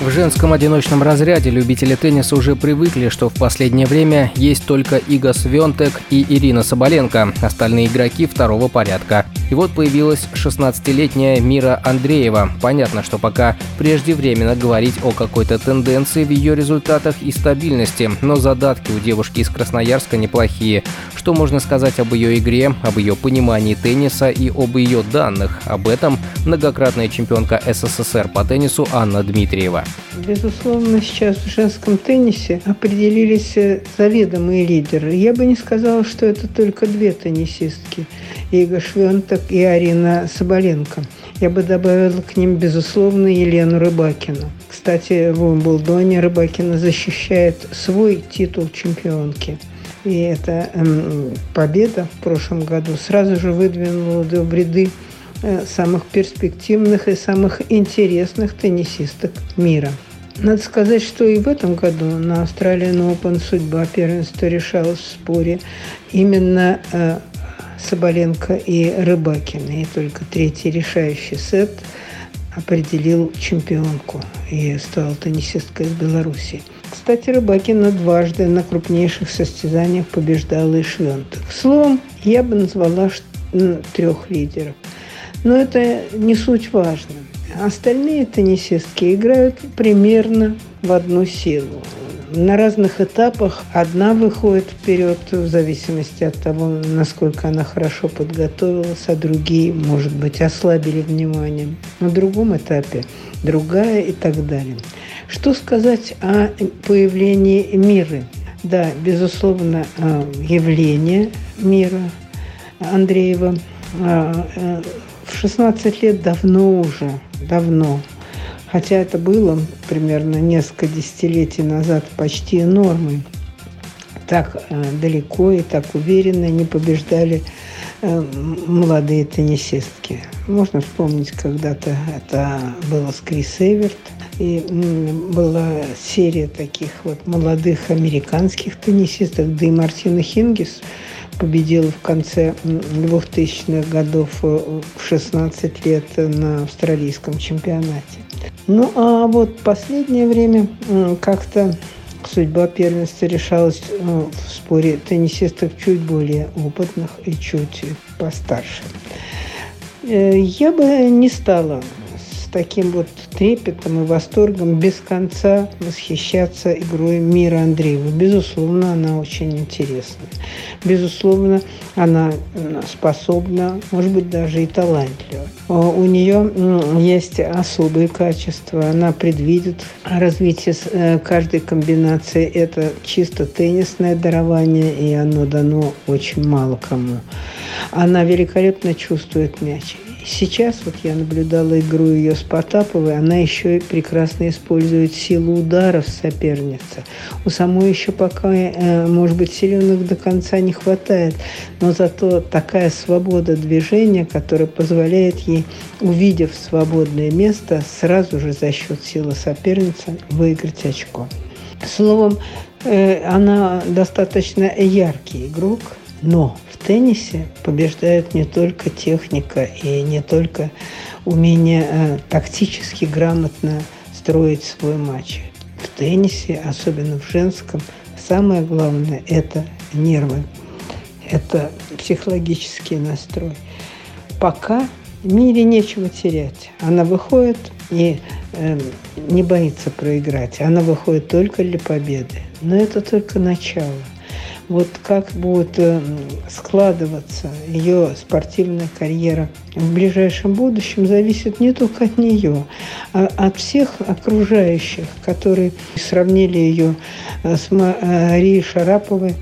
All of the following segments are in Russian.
В женском одиночном разряде любители тенниса уже привыкли, что в последнее время есть только Ига Свентек и Ирина Соболенко, остальные игроки второго порядка. И вот появилась 16-летняя Мира Андреева. Понятно, что пока преждевременно говорить о какой-то тенденции в ее результатах и стабильности, но задатки у девушки из Красноярска неплохие. Что можно сказать об ее игре, об ее понимании тенниса и об ее данных? Об этом многократная чемпионка СССР по теннису Анна Дмитриева. Безусловно, сейчас в женском теннисе определились э, заведомые лидеры. Я бы не сказала, что это только две теннисистки. Ига Швенток и Арина Соболенко. Я бы добавила к ним, безусловно, Елену Рыбакину. Кстати, в Умблдоне Рыбакина защищает свой титул чемпионки. И эта эм, победа в прошлом году сразу же выдвинула ряды э, самых перспективных и самых интересных теннисисток мира. Надо сказать, что и в этом году на Australian Open судьба первенства решалась в споре именно э, Соболенко и Рыбакина. И только третий решающий сет определил чемпионку и стала теннисисткой из Беларуси. Кстати, Рыбакина дважды на крупнейших состязаниях побеждала и Швенток. Словом, я бы назвала трех лидеров. Но это не суть важно. Остальные теннисистки играют примерно в одну силу на разных этапах одна выходит вперед в зависимости от того, насколько она хорошо подготовилась, а другие, может быть, ослабили внимание. На другом этапе другая и так далее. Что сказать о появлении мира? Да, безусловно, э, явление мира Андреева в 16 лет давно уже, давно хотя это было примерно несколько десятилетий назад почти нормой. Так э, далеко и так уверенно не побеждали э, молодые теннисистки. Можно вспомнить, когда-то это было с Крис Эверт, и была серия таких вот молодых американских теннисистов, да и Мартина Хингис победила в конце 2000-х годов э, в 16 лет на австралийском чемпионате. Ну, а вот последнее время как-то судьба первенства решалась э, в споре теннисистов чуть более опытных и чуть постарше. Э, я бы не стала таким вот трепетом и восторгом без конца восхищаться игрой Мира Андреева. Безусловно, она очень интересная. Безусловно, она способна, может быть, даже и талантлива. У нее есть особые качества. Она предвидит развитие э, каждой комбинации. Это чисто теннисное дарование, и оно дано очень мало кому. Она великолепно чувствует мяч. Сейчас вот я наблюдала игру ее с Потаповой, она еще и прекрасно использует силу ударов соперницы. У самой еще пока, э, может быть, силенок до конца не хватает, но зато такая свобода движения, которая позволяет ей, увидев свободное место, сразу же за счет силы соперницы выиграть очко. Словом, э, она достаточно яркий игрок, но в теннисе побеждает не только техника и не только умение э, тактически грамотно строить свой матч. В теннисе, особенно в женском, самое главное – это нервы, это психологический настрой. Пока мире нечего терять. Она выходит и э, не боится проиграть. Она выходит только для победы. Но это только начало вот как будет э, складываться ее спортивная карьера в ближайшем будущем, зависит не только от нее, а от всех окружающих, которые сравнили ее э, с Марией Шараповой.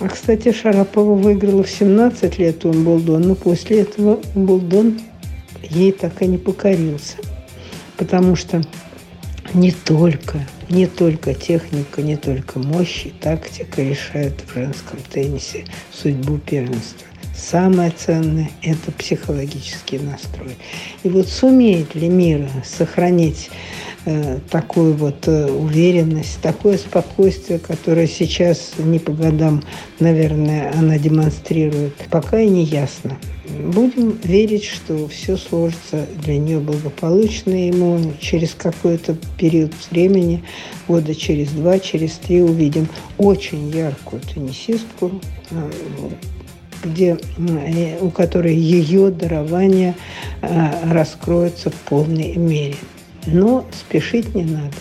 А, кстати, Шарапова выиграла в 17 лет Умблдон, но после этого Умблдон ей так и не покорился. Потому что не только, не только техника, не только мощь и тактика решают в женском теннисе судьбу первенства. Самое ценное – это психологический настрой. И вот сумеет ли мир сохранить такую вот э, уверенность, такое спокойствие, которое сейчас не по годам, наверное, она демонстрирует, пока и не ясно. Будем верить, что все сложится для нее благополучно. Ему через какой-то период времени, года через два, через три увидим очень яркую теннисистку, э, где, э, у которой ее дарование э, раскроется в полной мере. Но спешить не надо.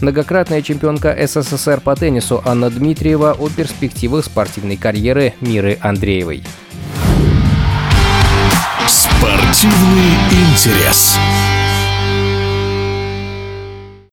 Многократная чемпионка СССР по теннису Анна Дмитриева о перспективах спортивной карьеры Миры Андреевой. Спортивный интерес.